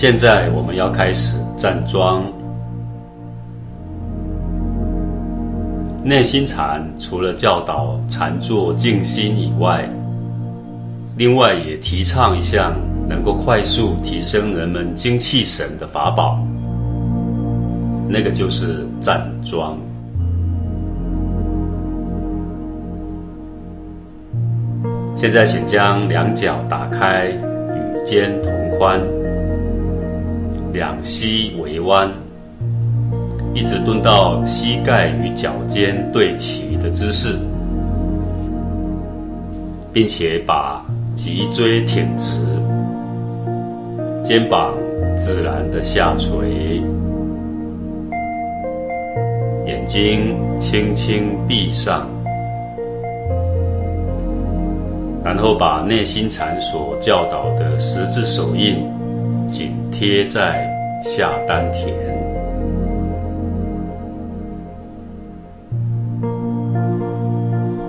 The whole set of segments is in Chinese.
现在我们要开始站桩。内心禅除了教导禅坐静心以外，另外也提倡一项能够快速提升人们精气神的法宝，那个就是站桩。现在，请将两脚打开，与肩同宽，两膝微弯，一直蹲到膝盖与脚尖对齐的姿势，并且把脊椎挺直，肩膀自然的下垂，眼睛轻轻闭上。然后把内心禅所教导的十字手印贴在下丹田，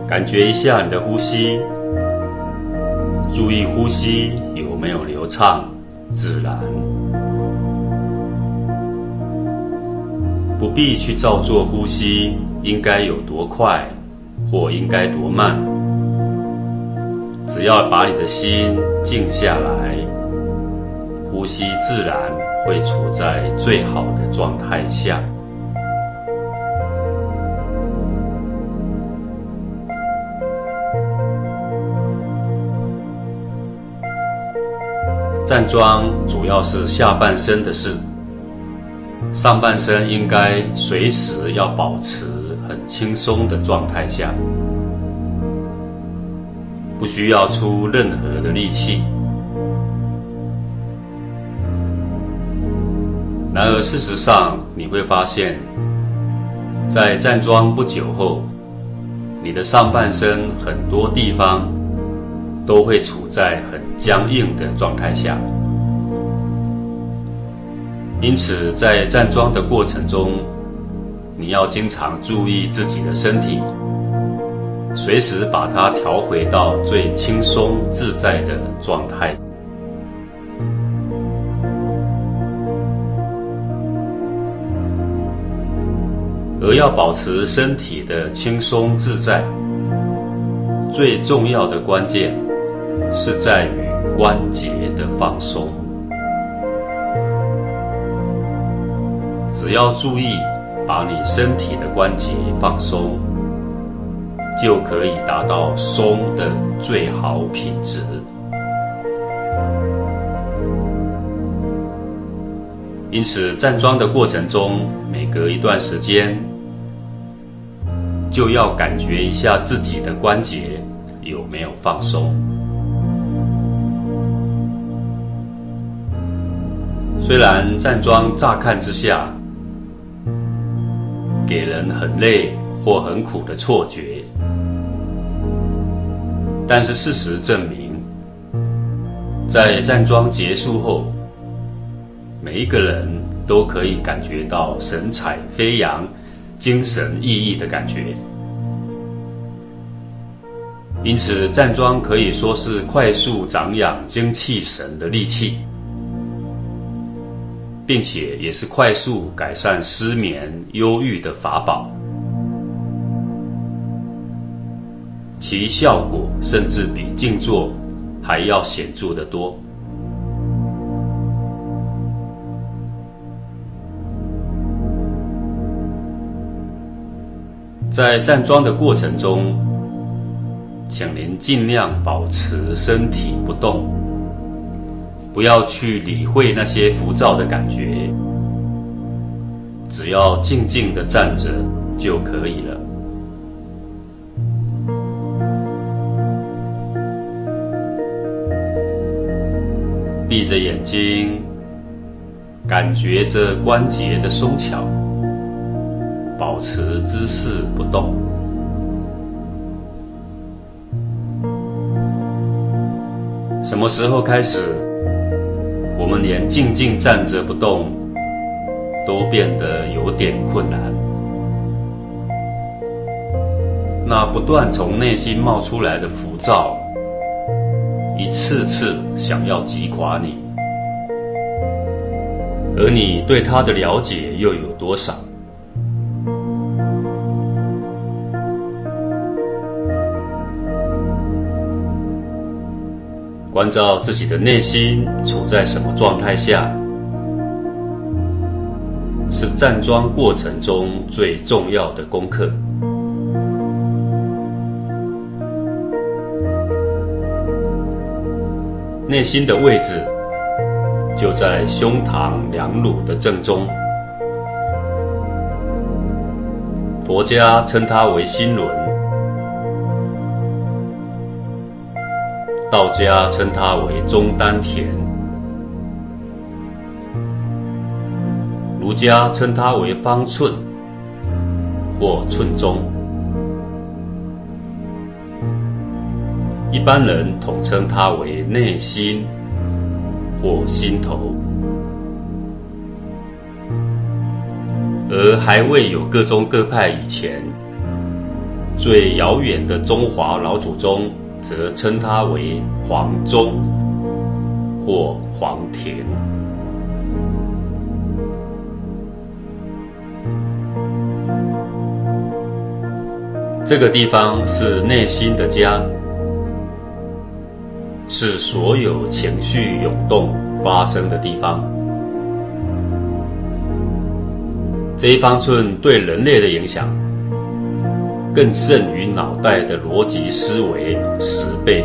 感觉一下你的呼吸，注意呼吸有没有流畅自然，不必去照做呼吸应该有多快或应该多慢。只要把你的心静下来，呼吸自然会处在最好的状态下。站桩主要是下半身的事，上半身应该随时要保持很轻松的状态下。不需要出任何的力气。然而，事实上你会发现，在站桩不久后，你的上半身很多地方都会处在很僵硬的状态下。因此，在站桩的过程中，你要经常注意自己的身体。随时把它调回到最轻松自在的状态，而要保持身体的轻松自在，最重要的关键是在于关节的放松。只要注意把你身体的关节放松。就可以达到松的最好品质。因此，站桩的过程中，每隔一段时间，就要感觉一下自己的关节有没有放松。虽然站桩乍看之下，给人很累或很苦的错觉。但是事实证明，在站桩结束后，每一个人都可以感觉到神采飞扬、精神奕奕的感觉。因此，站桩可以说是快速长养精气神的利器，并且也是快速改善失眠、忧郁的法宝。其效果甚至比静坐还要显著的多。在站桩的过程中，请您尽量保持身体不动，不要去理会那些浮躁的感觉，只要静静的站着就可以了。闭着眼睛，感觉着关节的松巧，保持姿势不动。什么时候开始，我们连静静站着不动都变得有点困难？那不断从内心冒出来的浮躁。一次次想要击垮你，而你对它的了解又有多少？关照自己的内心处在什么状态下，是站桩过程中最重要的功课。内心的位置就在胸膛两乳的正中，佛家称它为心轮。道家称它为中丹田，儒家称它为方寸或寸中，一般人统称它为内心或心头。而还未有各宗各派以前，最遥远的中华老祖宗。则称它为黄钟或黄庭。这个地方是内心的家，是所有情绪涌动发生的地方。这一方寸对人类的影响。更胜于脑袋的逻辑思维十倍、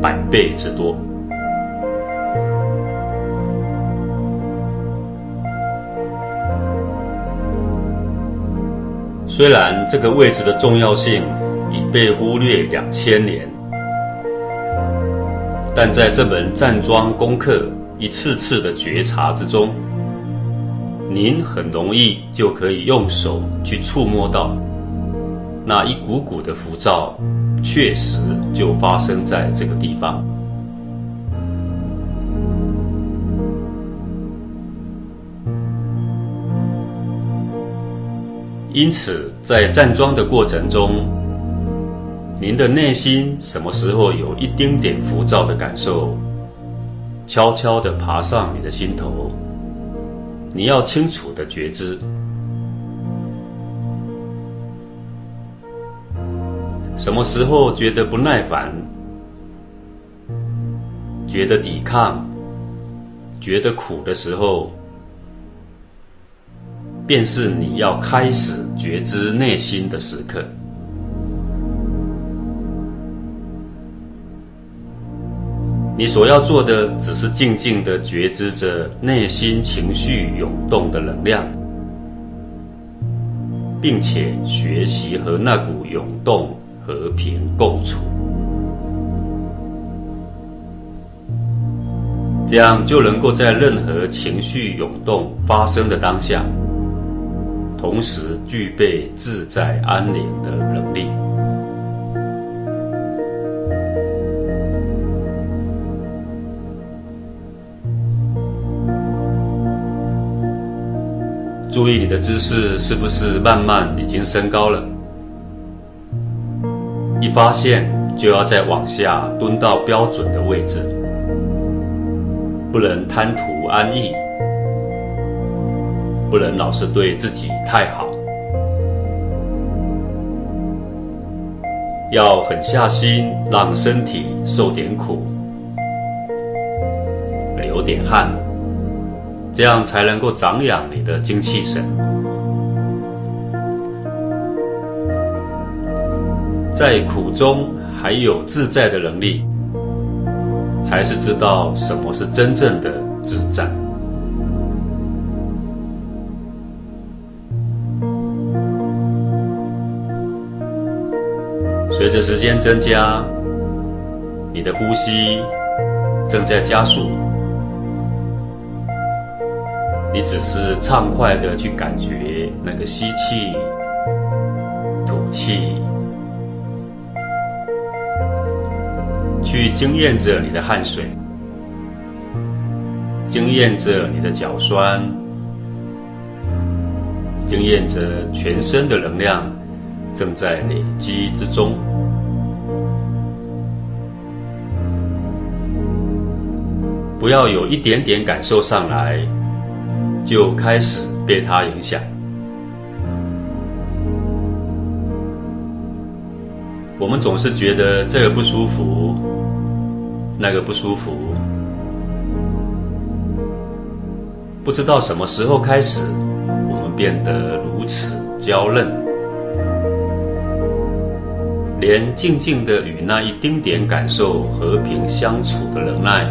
百倍之多。虽然这个位置的重要性已被忽略两千年，但在这门站桩功课一次次的觉察之中，您很容易就可以用手去触摸到。那一股股的浮躁，确实就发生在这个地方。因此，在站桩的过程中，您的内心什么时候有一丁点浮躁的感受，悄悄地爬上你的心头，你要清楚的觉知。什么时候觉得不耐烦，觉得抵抗，觉得苦的时候，便是你要开始觉知内心的时刻。你所要做的，只是静静的觉知着内心情绪涌动的能量，并且学习和那股涌动。和平共处，这样就能够在任何情绪涌动发生的当下，同时具备自在安宁的能力。注意你的姿势是不是慢慢已经升高了？一发现就要再往下蹲到标准的位置，不能贪图安逸，不能老是对自己太好，要狠下心让身体受点苦，流点汗，这样才能够长养你的精气神。在苦中还有自在的能力，才是知道什么是真正的自在。随着时间增加，你的呼吸正在加速，你只是畅快的去感觉那个吸气、吐气。去惊艳着你的汗水，惊艳着你的脚酸，惊艳着全身的能量正在累积之中。不要有一点点感受上来，就开始被它影响。我们总是觉得这个不舒服，那个不舒服，不知道什么时候开始，我们变得如此娇嫩，连静静的与那一丁点感受和平相处的忍耐，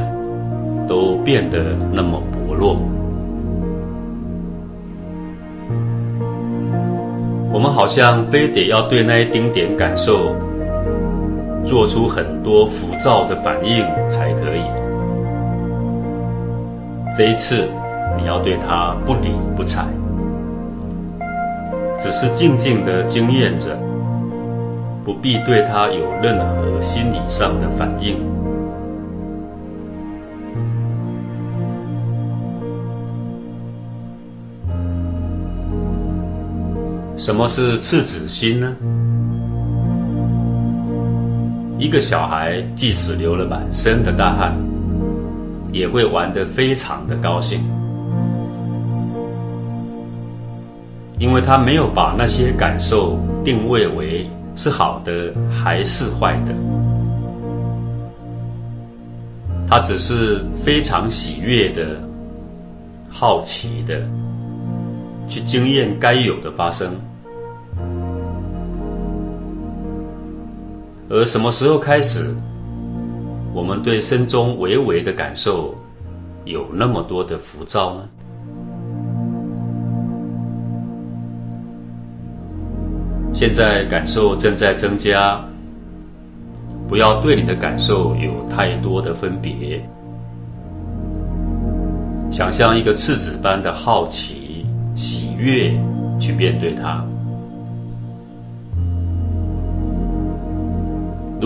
都变得那么薄弱。我们好像非得要对那一丁点感受做出很多浮躁的反应才可以。这一次，你要对他不理不睬，只是静静的经验着，不必对他有任何心理上的反应。什么是赤子心呢？一个小孩即使流了满身的大汗，也会玩得非常的高兴，因为他没有把那些感受定位为是好的还是坏的，他只是非常喜悦的、好奇的去经验该有的发生。而什么时候开始，我们对身中微微的感受有那么多的浮躁呢？现在感受正在增加，不要对你的感受有太多的分别，想象一个赤子般的好奇、喜悦去面对它。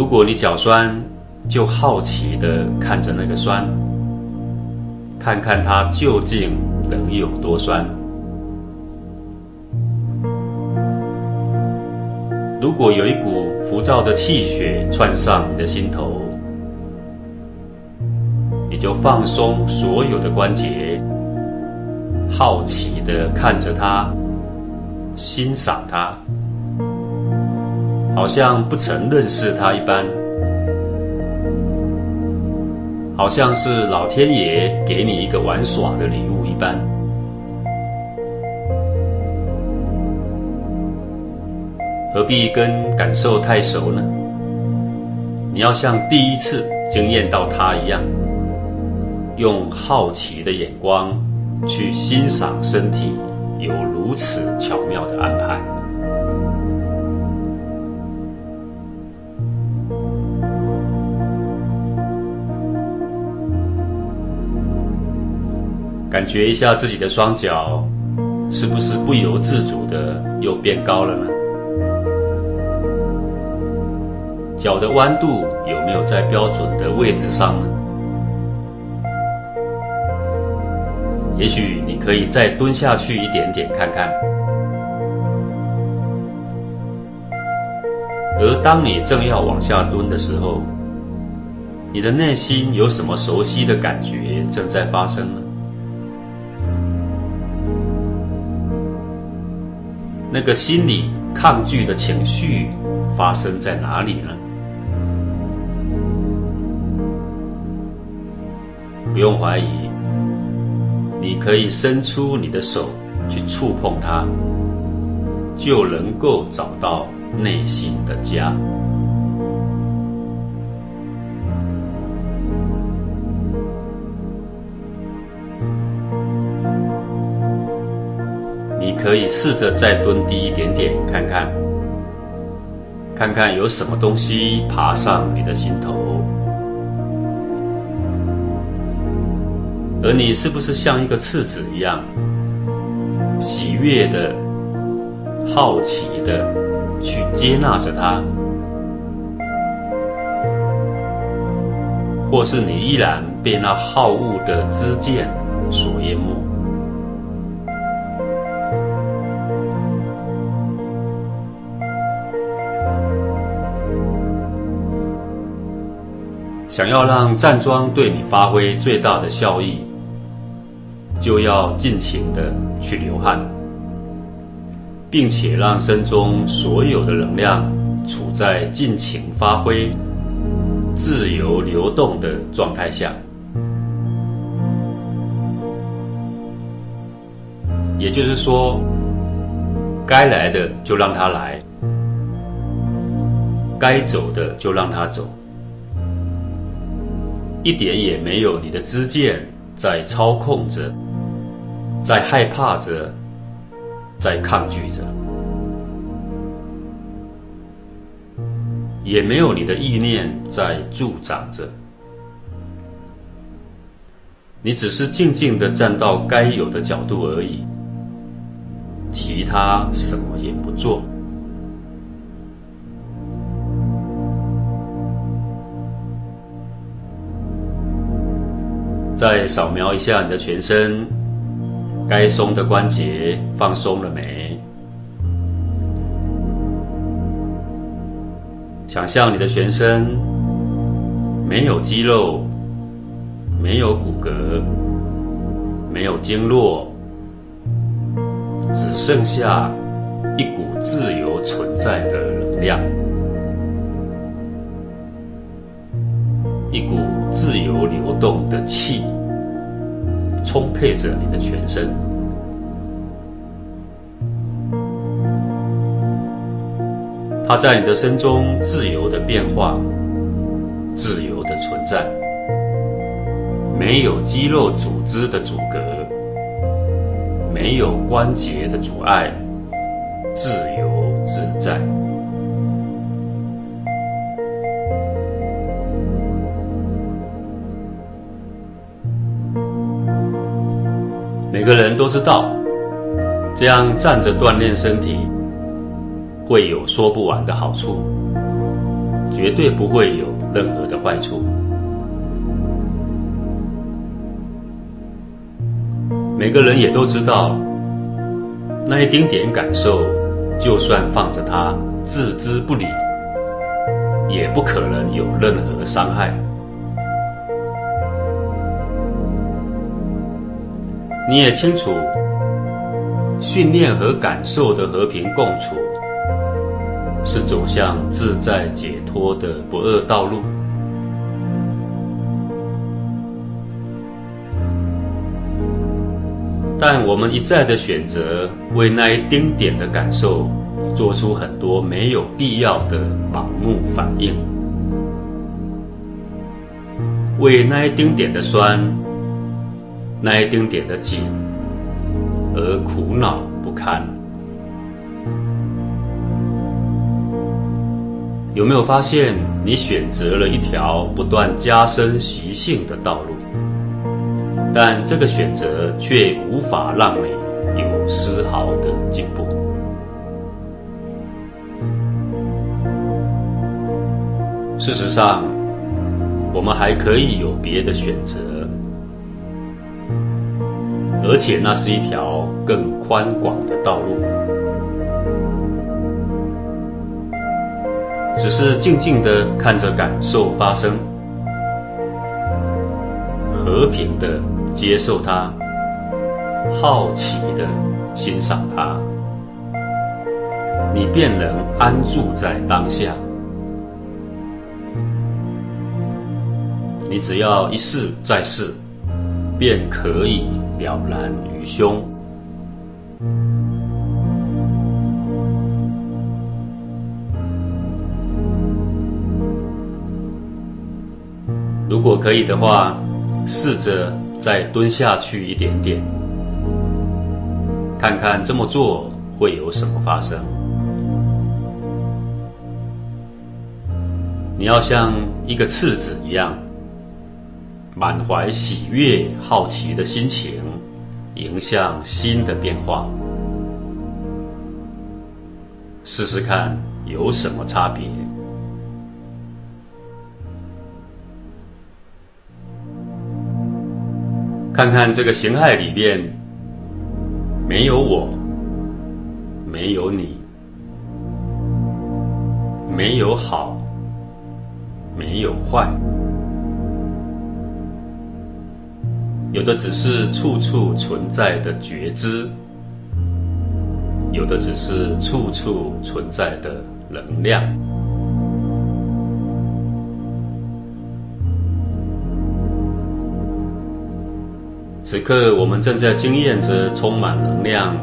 如果你脚酸，就好奇的看着那个酸，看看它究竟能有多酸。如果有一股浮躁的气血窜上你的心头，你就放松所有的关节，好奇的看着它，欣赏它。好像不曾认识他一般，好像是老天爷给你一个玩耍的礼物一般。何必跟感受太熟呢？你要像第一次惊艳到他一样，用好奇的眼光去欣赏身体有如此巧妙的安排。感觉一下自己的双脚，是不是不由自主的又变高了呢？脚的弯度有没有在标准的位置上呢？也许你可以再蹲下去一点点看看。而当你正要往下蹲的时候，你的内心有什么熟悉的感觉正在发生呢？那个心理抗拒的情绪发生在哪里呢？不用怀疑，你可以伸出你的手去触碰它，就能够找到内心的家。可以试着再蹲低一点点，看看，看看有什么东西爬上你的心头，而你是不是像一个赤子一样，喜悦的、好奇的去接纳着它，或是你依然被那好恶的知见所淹没？想要让站桩对你发挥最大的效益，就要尽情的去流汗，并且让身中所有的能量处在尽情发挥、自由流动的状态下。也就是说，该来的就让它来，该走的就让它走，一点也没有你的知见在操控着。在害怕着，在抗拒着，也没有你的意念在助长着。你只是静静的站到该有的角度而已，其他什么也不做。再扫描一下你的全身。该松的关节放松了没？想象你的全身没有肌肉，没有骨骼，没有经络，只剩下一股自由存在的能量，一股自由流动的气。充沛着你的全身，它在你的身中自由的变化，自由的存在，没有肌肉组织的阻隔，没有关节的阻碍，自由自在。每个人都知道，这样站着锻炼身体会有说不完的好处，绝对不会有任何的坏处。每个人也都知道，那一丁点感受，就算放着它置之不理，也不可能有任何伤害。你也清楚，训练和感受的和平共处，是走向自在解脱的不二道路。但我们一再的选择，为那一丁点的感受，做出很多没有必要的盲目反应，为那一丁点的酸。那一丁点的紧，而苦恼不堪。有没有发现，你选择了一条不断加深习性的道路？但这个选择却无法让你有丝毫的进步。事实上，我们还可以有别的选择。而且那是一条更宽广的道路，只是静静的看着感受发生，和平的接受它，好奇的欣赏它，你便能安住在当下。你只要一试再试，便可以。了然于胸。如果可以的话，试着再蹲下去一点点，看看这么做会有什么发生。你要像一个赤子一样。满怀喜悦、好奇的心情，迎向新的变化，试试看有什么差别。看看这个形态里面，没有我，没有你，没有好，没有坏。有的只是处处存在的觉知，有的只是处处存在的能量。此刻，我们正在经验着充满能量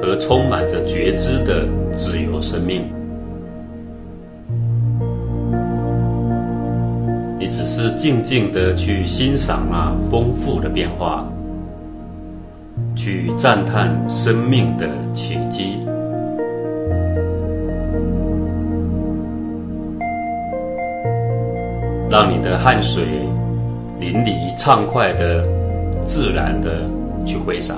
和充满着觉知的自由生命。静静的去欣赏那丰富的变化，去赞叹生命的奇迹，让你的汗水淋漓畅快的。自然的去挥洒。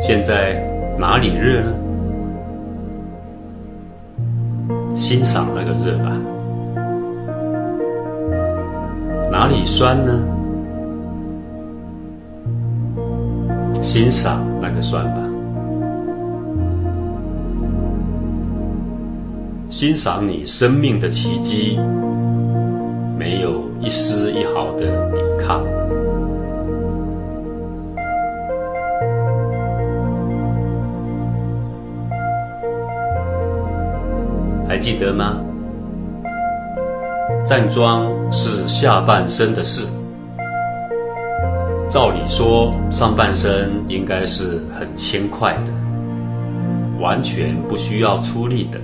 现在哪里热呢？欣赏那个热吧。哪里酸呢？欣赏那个酸吧。欣赏你生命的奇迹。没有一丝一毫的抵抗，记得吗？站桩是下半身的事，照理说上半身应该是很轻快的，完全不需要出力的。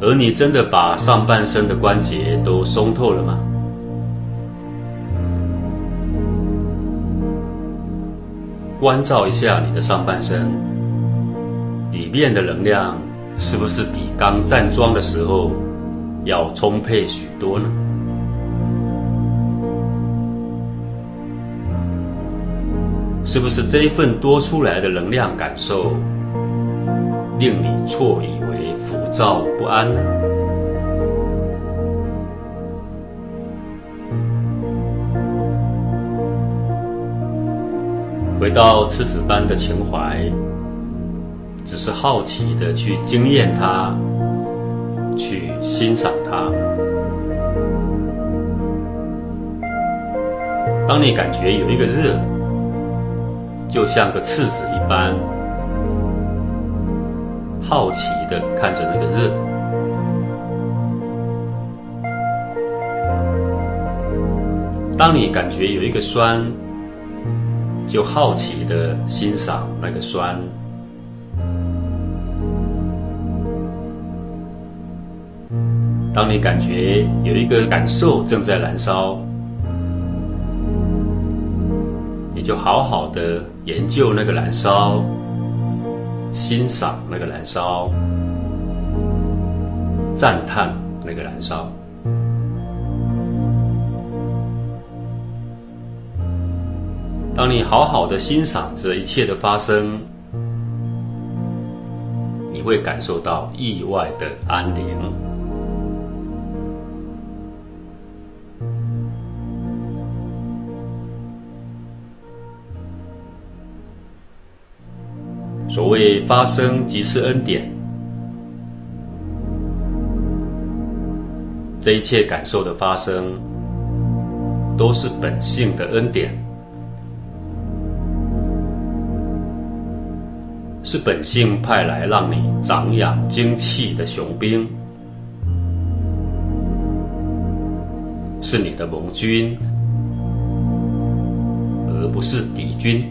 而你真的把上半身的关节都松透了吗？关照一下你的上半身，里面的能量是不是比刚站桩的时候要充沛许多呢？是不是这一份多出来的能量感受，令你错以为浮？躁不安呢？回到赤子般的情怀，只是好奇的去惊艳它，去欣赏它。当你感觉有一个热，就像个刺子一般。好奇的看着那个热，当你感觉有一个酸，就好奇的欣赏那个酸；当你感觉有一个感受正在燃烧，你就好好的研究那个燃烧。欣赏那个燃烧，赞叹那个燃烧。当你好好的欣赏这一切的发生，你会感受到意外的安宁。所谓发生即是恩典，这一切感受的发生，都是本性的恩典，是本性派来让你长养精气的雄兵，是你的盟军，而不是敌军。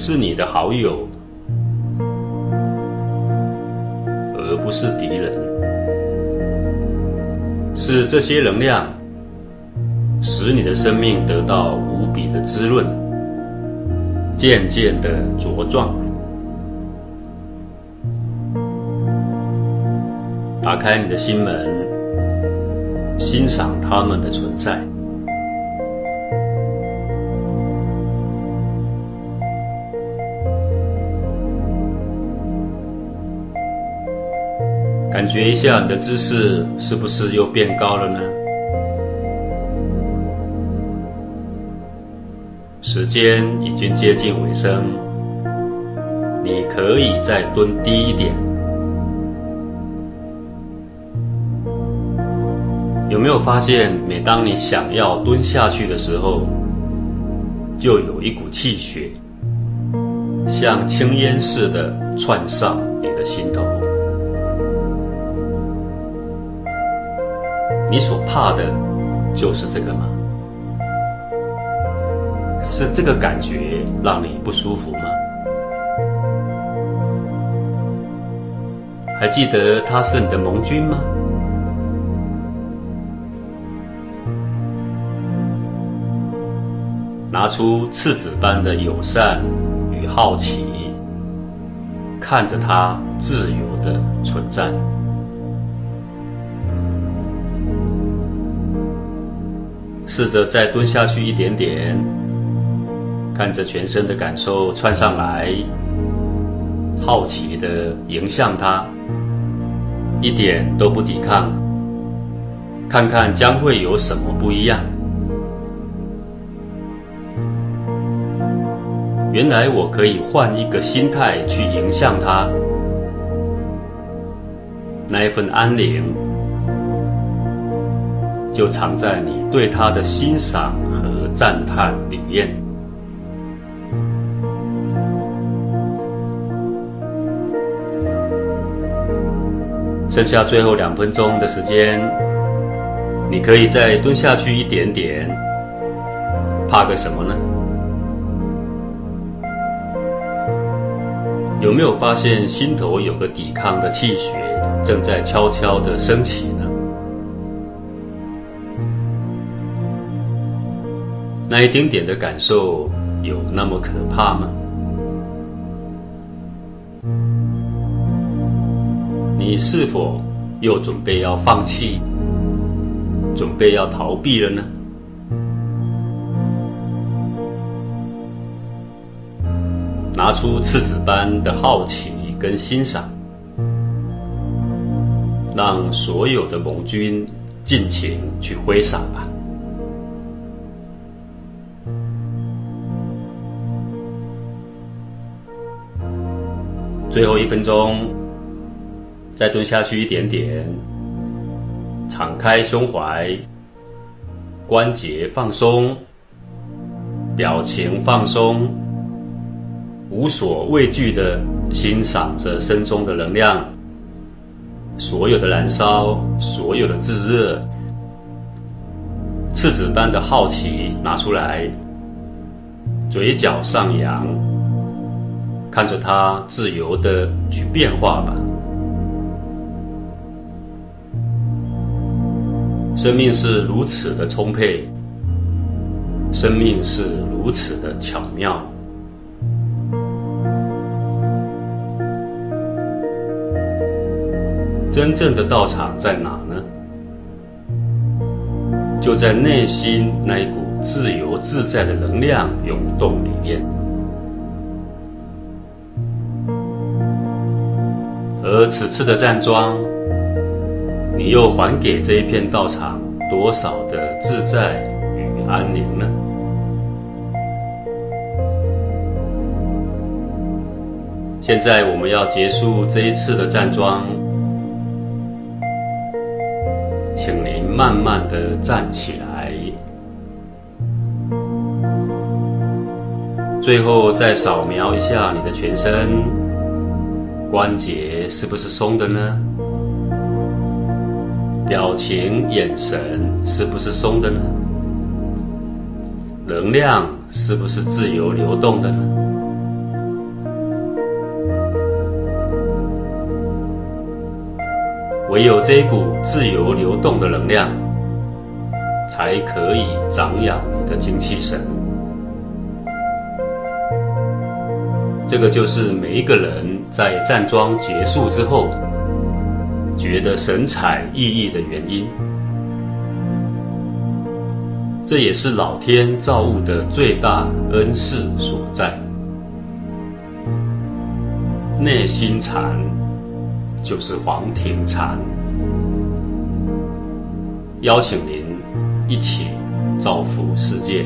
是你的好友，而不是敌人。是这些能量，使你的生命得到无比的滋润，渐渐的茁壮。打开你的心门，欣赏他们的存在。感觉一下你的姿势是不是又变高了呢？时间已经接近尾声，你可以再蹲低一点。有没有发现，每当你想要蹲下去的时候，就有一股气血，像青烟似的窜上你的心头？你所怕的，就是这个吗？是这个感觉让你不舒服吗？还记得他是你的盟军吗？拿出赤子般的友善与好奇，看着他自由的存在。试着再蹲下去一点点，看着全身的感受窜上来，好奇的迎向它，一点都不抵抗，看看将会有什么不一样。原来我可以换一个心态去迎向它，那一份安宁。就藏在你对他的欣赏和赞叹里面。剩下最后两分钟的时间，你可以再蹲下去一点点。怕个什么呢？有没有发现心头有个抵抗的气血正在悄悄的升起那一丁点的感受有那么可怕吗？你是否又准备要放弃、准备要逃避了呢？拿出赤子般的好奇跟欣赏，让所有的盟军尽情去挥洒吧。最后一分钟，再蹲下去一点点，敞开胸怀，关节放松，表情放松，无所畏惧的欣赏着身中的能量，所有的燃烧，所有的炙热，赤子般的好奇拿出来，嘴角上扬。看着它自由的去变化吧。生命是如此的充沛，生命是如此的巧妙。真正的道场在哪呢？就在内心那一股自由自在的能量涌动里面。而此次的站桩，你又还给这一片道场多少的自在与安宁呢？现在我们要结束这一次的站桩，请您慢慢的站起来，最后再扫描一下你的全身。关节是不是松的呢？表情、眼神是不是松的呢？能量是不是自由流动的呢？唯有这股自由流动的能量，才可以长养你的精气神。这个就是每一个人在站桩结束之后，觉得神采奕奕的原因。这也是老天造物的最大恩赐所在。内心禅就是黄庭禅，邀请您一起造福世界。